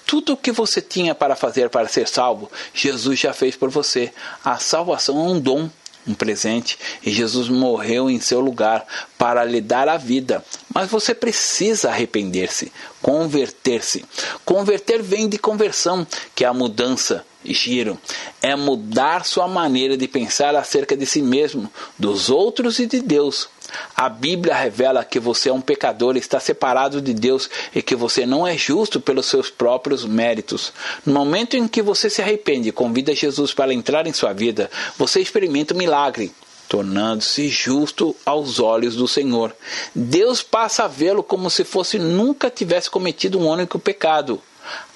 Tudo o que você tinha para fazer para ser salvo, Jesus já fez por você. A salvação é um dom um presente, e Jesus morreu em seu lugar para lhe dar a vida. Mas você precisa arrepender-se, converter-se. Converter vem de conversão, que é a mudança, giro. É mudar sua maneira de pensar acerca de si mesmo, dos outros e de Deus. A Bíblia revela que você é um pecador, está separado de Deus e que você não é justo pelos seus próprios méritos. No momento em que você se arrepende e convida Jesus para entrar em sua vida, você experimenta um milagre tornando-se justo aos olhos do Senhor. Deus passa a vê-lo como se fosse nunca tivesse cometido um único pecado.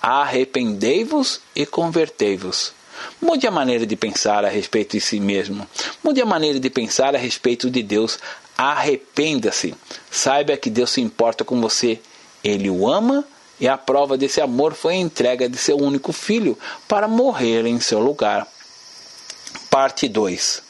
Arrependei-vos e convertei-vos. Mude a maneira de pensar a respeito de si mesmo. Mude a maneira de pensar a respeito de Deus. Arrependa-se. Saiba que Deus se importa com você. Ele o ama e a prova desse amor foi a entrega de seu único filho para morrer em seu lugar. Parte 2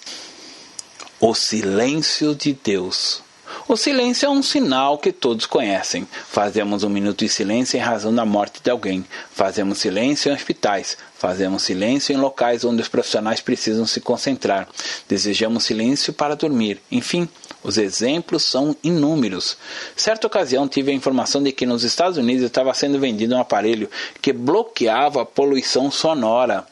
O silêncio de Deus. O silêncio é um sinal que todos conhecem. Fazemos um minuto de silêncio em razão da morte de alguém. Fazemos silêncio em hospitais. Fazemos silêncio em locais onde os profissionais precisam se concentrar. Desejamos silêncio para dormir. Enfim, os exemplos são inúmeros. Certa ocasião tive a informação de que nos Estados Unidos estava sendo vendido um aparelho que bloqueava a poluição sonora.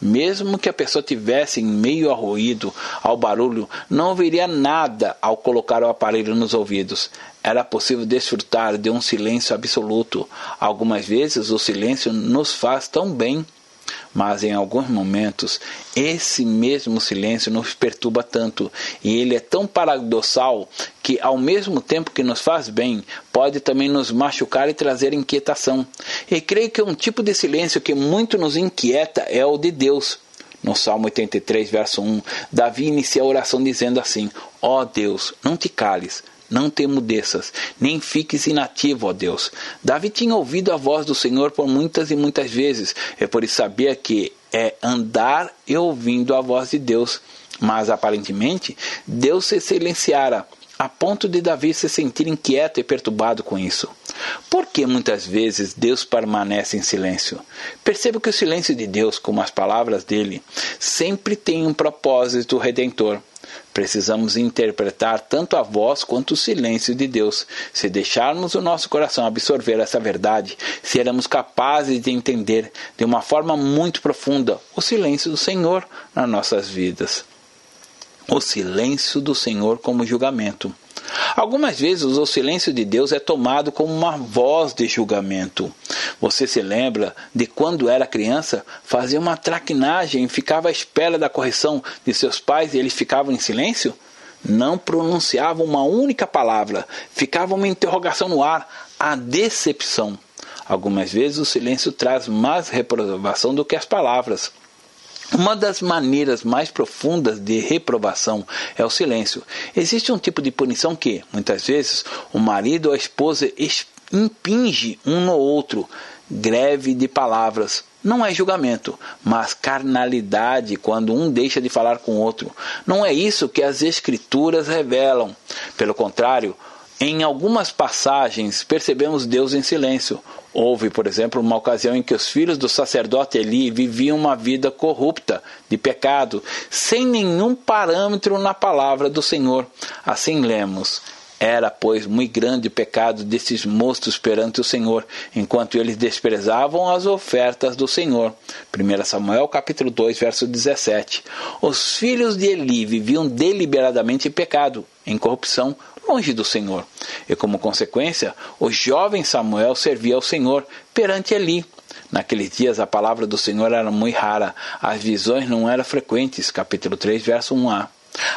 Mesmo que a pessoa tivesse em meio ao ruído, ao barulho, não ouviria nada ao colocar o aparelho nos ouvidos. Era possível desfrutar de um silêncio absoluto. Algumas vezes o silêncio nos faz tão bem mas em alguns momentos esse mesmo silêncio nos perturba tanto e ele é tão paradoxal que ao mesmo tempo que nos faz bem, pode também nos machucar e trazer inquietação. E creio que um tipo de silêncio que muito nos inquieta é o de Deus. No Salmo 83, verso 1, Davi inicia a oração dizendo assim: Ó oh Deus, não te cales, não te emudeças, nem fiques inativo, ó Deus. Davi tinha ouvido a voz do Senhor por muitas e muitas vezes, é por isso sabia que é andar e ouvindo a voz de Deus. Mas aparentemente, Deus se silenciara, a ponto de Davi se sentir inquieto e perturbado com isso. Por que muitas vezes Deus permanece em silêncio? Perceba que o silêncio de Deus, como as palavras dele, sempre tem um propósito redentor. Precisamos interpretar tanto a voz quanto o silêncio de Deus. Se deixarmos o nosso coração absorver essa verdade, seremos capazes de entender de uma forma muito profunda o silêncio do Senhor nas nossas vidas. O silêncio do Senhor como julgamento. Algumas vezes o silêncio de Deus é tomado como uma voz de julgamento. Você se lembra de quando era criança, fazia uma traquinagem e ficava à espera da correção de seus pais e eles ficavam em silêncio? Não pronunciavam uma única palavra, ficava uma interrogação no ar, a decepção. Algumas vezes o silêncio traz mais reprovação do que as palavras. Uma das maneiras mais profundas de reprovação é o silêncio. Existe um tipo de punição que, muitas vezes, o marido ou a esposa impinge um no outro, greve de palavras. Não é julgamento, mas carnalidade quando um deixa de falar com o outro. Não é isso que as Escrituras revelam. Pelo contrário, em algumas passagens percebemos Deus em silêncio. Houve, por exemplo, uma ocasião em que os filhos do sacerdote Eli viviam uma vida corrupta, de pecado, sem nenhum parâmetro na palavra do Senhor. Assim lemos: Era, pois, muito grande o pecado desses mostos perante o Senhor, enquanto eles desprezavam as ofertas do Senhor. 1 Samuel capítulo 2, verso 17. Os filhos de Eli viviam deliberadamente em pecado, em corrupção, longe do Senhor. E como consequência, o jovem Samuel servia ao Senhor perante Eli. Naqueles dias a palavra do Senhor era muito rara, as visões não eram frequentes. Capítulo 3, verso 1a.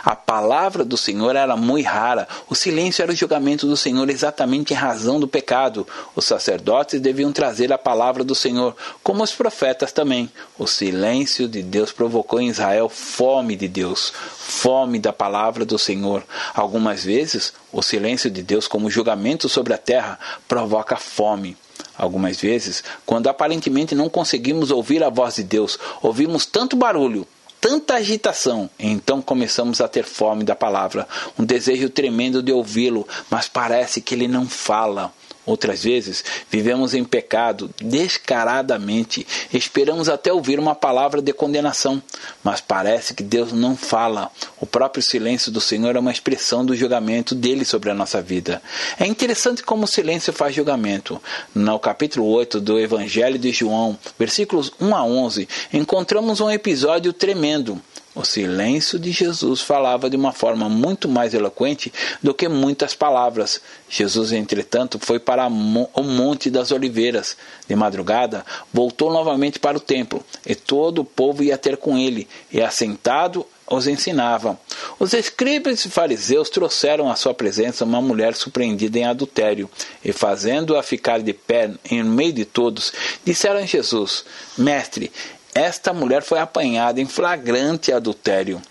A palavra do Senhor era muito rara. O silêncio era o julgamento do Senhor exatamente em razão do pecado. Os sacerdotes deviam trazer a palavra do Senhor, como os profetas também. O silêncio de Deus provocou em Israel fome de Deus, fome da palavra do Senhor. Algumas vezes, o silêncio de Deus como julgamento sobre a terra provoca fome. Algumas vezes, quando aparentemente não conseguimos ouvir a voz de Deus, ouvimos tanto barulho, tanta agitação, então começamos a ter fome da palavra, um desejo tremendo de ouvi-lo, mas parece que ele não fala. Outras vezes, vivemos em pecado descaradamente, esperamos até ouvir uma palavra de condenação, mas parece que Deus não fala. O próprio silêncio do Senhor é uma expressão do julgamento dele sobre a nossa vida. É interessante como o silêncio faz julgamento. No capítulo 8 do Evangelho de João, versículos 1 a 11, encontramos um episódio tremendo. O silêncio de Jesus falava de uma forma muito mais eloquente do que muitas palavras. Jesus, entretanto, foi para o Monte das Oliveiras. De madrugada, voltou novamente para o templo, e todo o povo ia ter com ele, e assentado os ensinava. Os escribas e fariseus trouxeram à sua presença uma mulher surpreendida em adultério, e fazendo-a ficar de pé em meio de todos, disseram a Jesus: Mestre, esta mulher foi apanhada em flagrante adultério.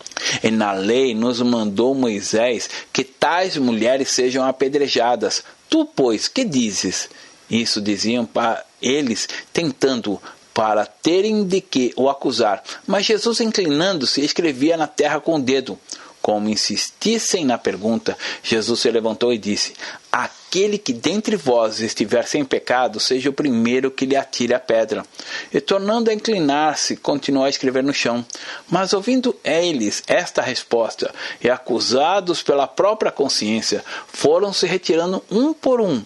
E na lei nos mandou Moisés que tais mulheres sejam apedrejadas. Tu, pois, que dizes? Isso diziam para eles, tentando para terem de que o acusar. Mas Jesus, inclinando-se, escrevia na terra com o dedo. Como insistissem na pergunta, Jesus se levantou e disse: Aquele que dentre vós estiver sem pecado, seja o primeiro que lhe atire a pedra. E tornando a inclinar-se, continuou a escrever no chão. Mas ouvindo eles esta resposta, e acusados pela própria consciência, foram se retirando um por um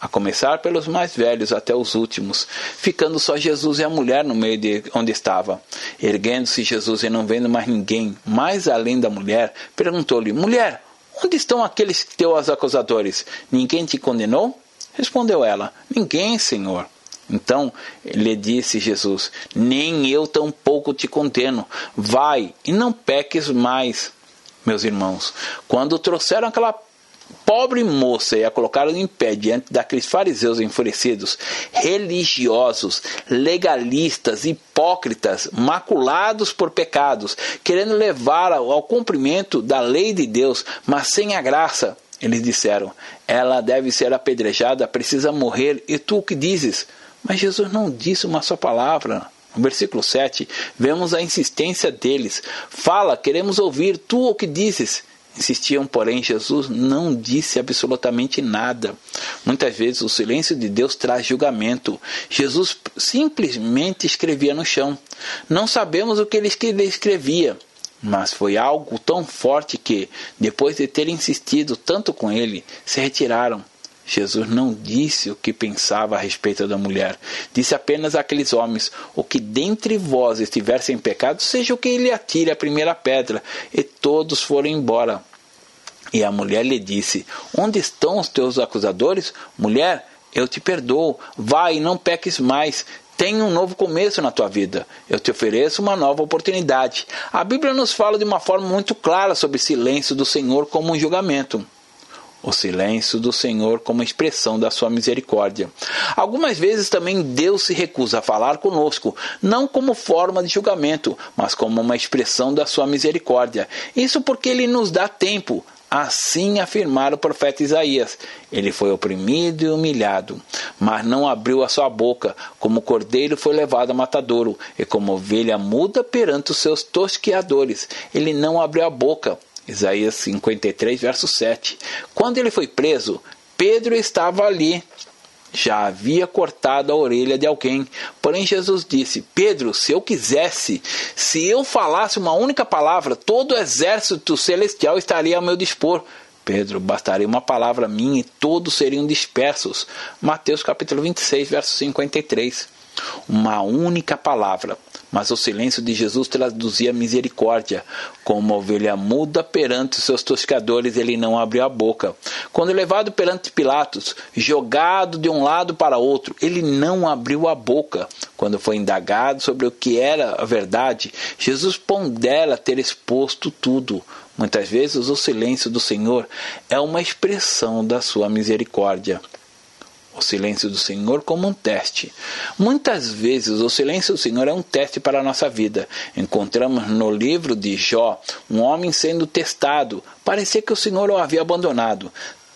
a começar pelos mais velhos até os últimos, ficando só Jesus e a mulher no meio de onde estava. Erguendo-se Jesus e não vendo mais ninguém, mais além da mulher, perguntou-lhe: Mulher, onde estão aqueles teus acusadores? Ninguém te condenou? Respondeu ela: Ninguém, Senhor. Então lhe disse Jesus: Nem eu tampouco te condeno. Vai e não peques mais. Meus irmãos, quando trouxeram aquela pobre moça e a colocaram em pé diante daqueles fariseus enfurecidos, religiosos, legalistas, hipócritas, maculados por pecados, querendo levar ao cumprimento da lei de Deus, mas sem a graça. Eles disseram: Ela deve ser apedrejada, precisa morrer, e tu o que dizes? Mas Jesus não disse uma só palavra. No versículo 7, vemos a insistência deles: Fala, queremos ouvir, tu o que dizes? Insistiam, porém, Jesus não disse absolutamente nada. Muitas vezes o silêncio de Deus traz julgamento. Jesus simplesmente escrevia no chão. Não sabemos o que ele escrevia, mas foi algo tão forte que, depois de ter insistido tanto com ele, se retiraram. Jesus não disse o que pensava a respeito da mulher. Disse apenas àqueles homens: O que dentre vós estiver sem pecado, seja o que ele atire a primeira pedra. E todos foram embora. E a mulher lhe disse: Onde estão os teus acusadores? Mulher, eu te perdoo. Vai não peques mais. Tenha um novo começo na tua vida. Eu te ofereço uma nova oportunidade. A Bíblia nos fala de uma forma muito clara sobre o silêncio do Senhor como um julgamento. O silêncio do Senhor como expressão da sua misericórdia. Algumas vezes também Deus se recusa a falar conosco, não como forma de julgamento, mas como uma expressão da sua misericórdia. Isso porque ele nos dá tempo, Assim afirmara o profeta Isaías: Ele foi oprimido e humilhado, mas não abriu a sua boca, como cordeiro foi levado a matadouro, e como ovelha muda perante os seus tosqueadores. Ele não abriu a boca. Isaías 53, verso 7. Quando ele foi preso, Pedro estava ali já havia cortado a orelha de alguém. Porém, Jesus disse: Pedro, se eu quisesse, se eu falasse uma única palavra, todo o exército celestial estaria ao meu dispor. Pedro, bastaria uma palavra minha e todos seriam dispersos. Mateus capítulo 26, verso 53. Uma única palavra, mas o silêncio de Jesus traduzia misericórdia. Como uma ovelha muda perante os seus toscadores, ele não abriu a boca. Quando levado perante Pilatos, jogado de um lado para outro, ele não abriu a boca. Quando foi indagado sobre o que era a verdade, Jesus pondera ter exposto tudo. Muitas vezes o silêncio do Senhor é uma expressão da sua misericórdia o silêncio do Senhor como um teste. Muitas vezes o silêncio do Senhor é um teste para a nossa vida. Encontramos no livro de Jó um homem sendo testado. Parecia que o Senhor o havia abandonado.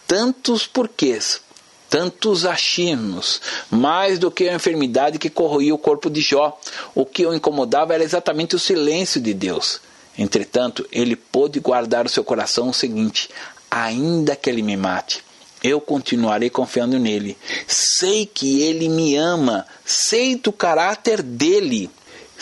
Tantos porquês, tantos achismos, mais do que a enfermidade que corroía o corpo de Jó. O que o incomodava era exatamente o silêncio de Deus. Entretanto, ele pôde guardar o seu coração o seguinte: ainda que ele me mate, eu continuarei confiando nele. Sei que ele me ama, sei do caráter dele.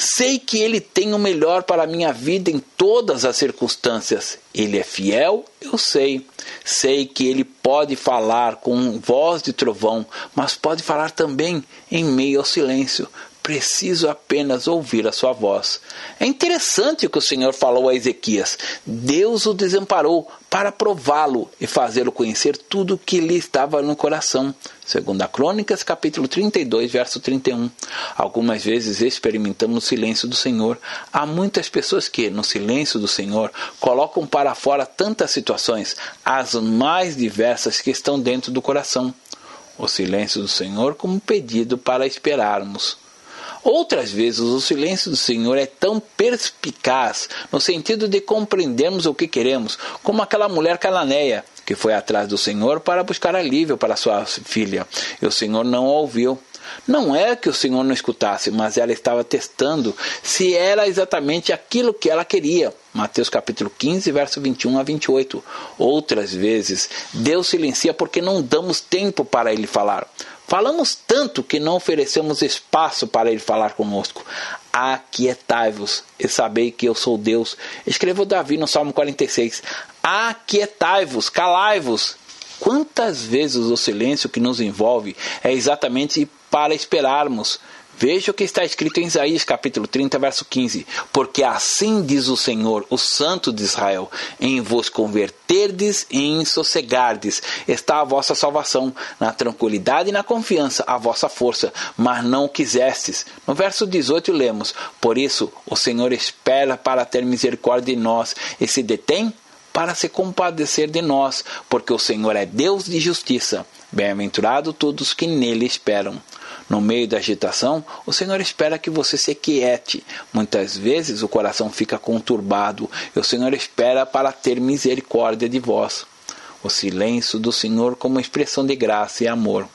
Sei que ele tem o melhor para a minha vida em todas as circunstâncias. Ele é fiel, eu sei. Sei que ele pode falar com voz de trovão, mas pode falar também em meio ao silêncio. Preciso apenas ouvir a sua voz. É interessante o que o Senhor falou a Ezequias. Deus o desamparou para prová-lo e fazê-lo conhecer tudo o que lhe estava no coração. Segundo a Crônicas, capítulo 32, verso 31. Algumas vezes experimentamos o silêncio do Senhor. Há muitas pessoas que, no silêncio do Senhor, colocam para fora tantas situações, as mais diversas que estão dentro do coração. O silêncio do Senhor como pedido para esperarmos. Outras vezes, o silêncio do Senhor é tão perspicaz no sentido de compreendermos o que queremos, como aquela mulher cananeia que foi atrás do Senhor para buscar alívio para sua filha. E o Senhor não a ouviu. Não é que o Senhor não escutasse, mas ela estava testando se era exatamente aquilo que ela queria. Mateus capítulo 15, verso 21 a 28. Outras vezes, Deus silencia porque não damos tempo para ele falar. Falamos tanto que não oferecemos espaço para ele falar conosco. Aquietai-vos e sabei que eu sou Deus. Escreveu Davi no Salmo 46. Aquietai-vos, calai-vos. Quantas vezes o silêncio que nos envolve é exatamente para esperarmos Veja o que está escrito em Isaías capítulo 30, verso 15. Porque assim diz o Senhor, o Santo de Israel: em vos converterdes e em sossegardes está a vossa salvação, na tranquilidade e na confiança a vossa força, mas não quisestes. No verso 18 lemos: Por isso o Senhor espera para ter misericórdia de nós e se detém para se compadecer de nós, porque o Senhor é Deus de justiça. Bem-aventurado todos que nele esperam. No meio da agitação, o Senhor espera que você se quiete. Muitas vezes o coração fica conturbado e o Senhor espera para ter misericórdia de vós. O silêncio do Senhor como expressão de graça e amor.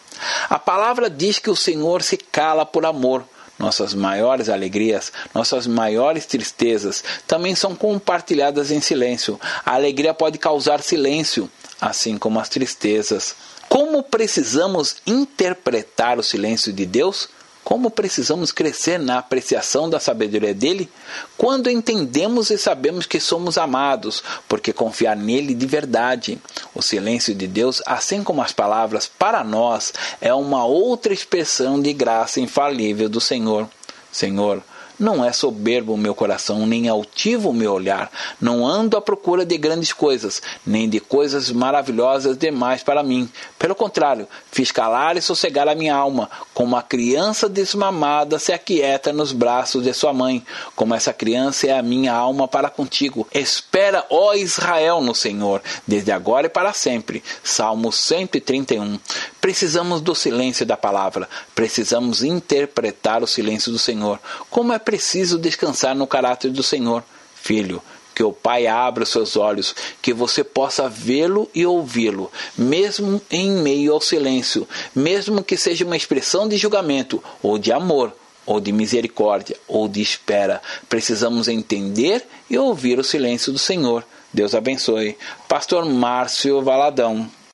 A palavra diz que o Senhor se cala por amor. Nossas maiores alegrias, nossas maiores tristezas também são compartilhadas em silêncio. A alegria pode causar silêncio, assim como as tristezas. Como precisamos interpretar o silêncio de Deus? Como precisamos crescer na apreciação da sabedoria dele? Quando entendemos e sabemos que somos amados, porque confiar nele de verdade. O silêncio de Deus, assim como as palavras para nós, é uma outra expressão de graça infalível do Senhor. Senhor, não é soberbo o meu coração, nem altivo o meu olhar. Não ando à procura de grandes coisas, nem de coisas maravilhosas demais para mim. Pelo contrário, fiz calar e sossegar a minha alma, como a criança desmamada se aquieta nos braços de sua mãe. Como essa criança é a minha alma para contigo. Espera, ó Israel, no Senhor, desde agora e para sempre. Salmo 131. Precisamos do silêncio da palavra. Precisamos interpretar o silêncio do Senhor. Como é preciso descansar no caráter do Senhor. Filho, que o Pai abra os seus olhos, que você possa vê-lo e ouvi-lo, mesmo em meio ao silêncio, mesmo que seja uma expressão de julgamento, ou de amor, ou de misericórdia, ou de espera. Precisamos entender e ouvir o silêncio do Senhor. Deus abençoe. Pastor Márcio Valadão.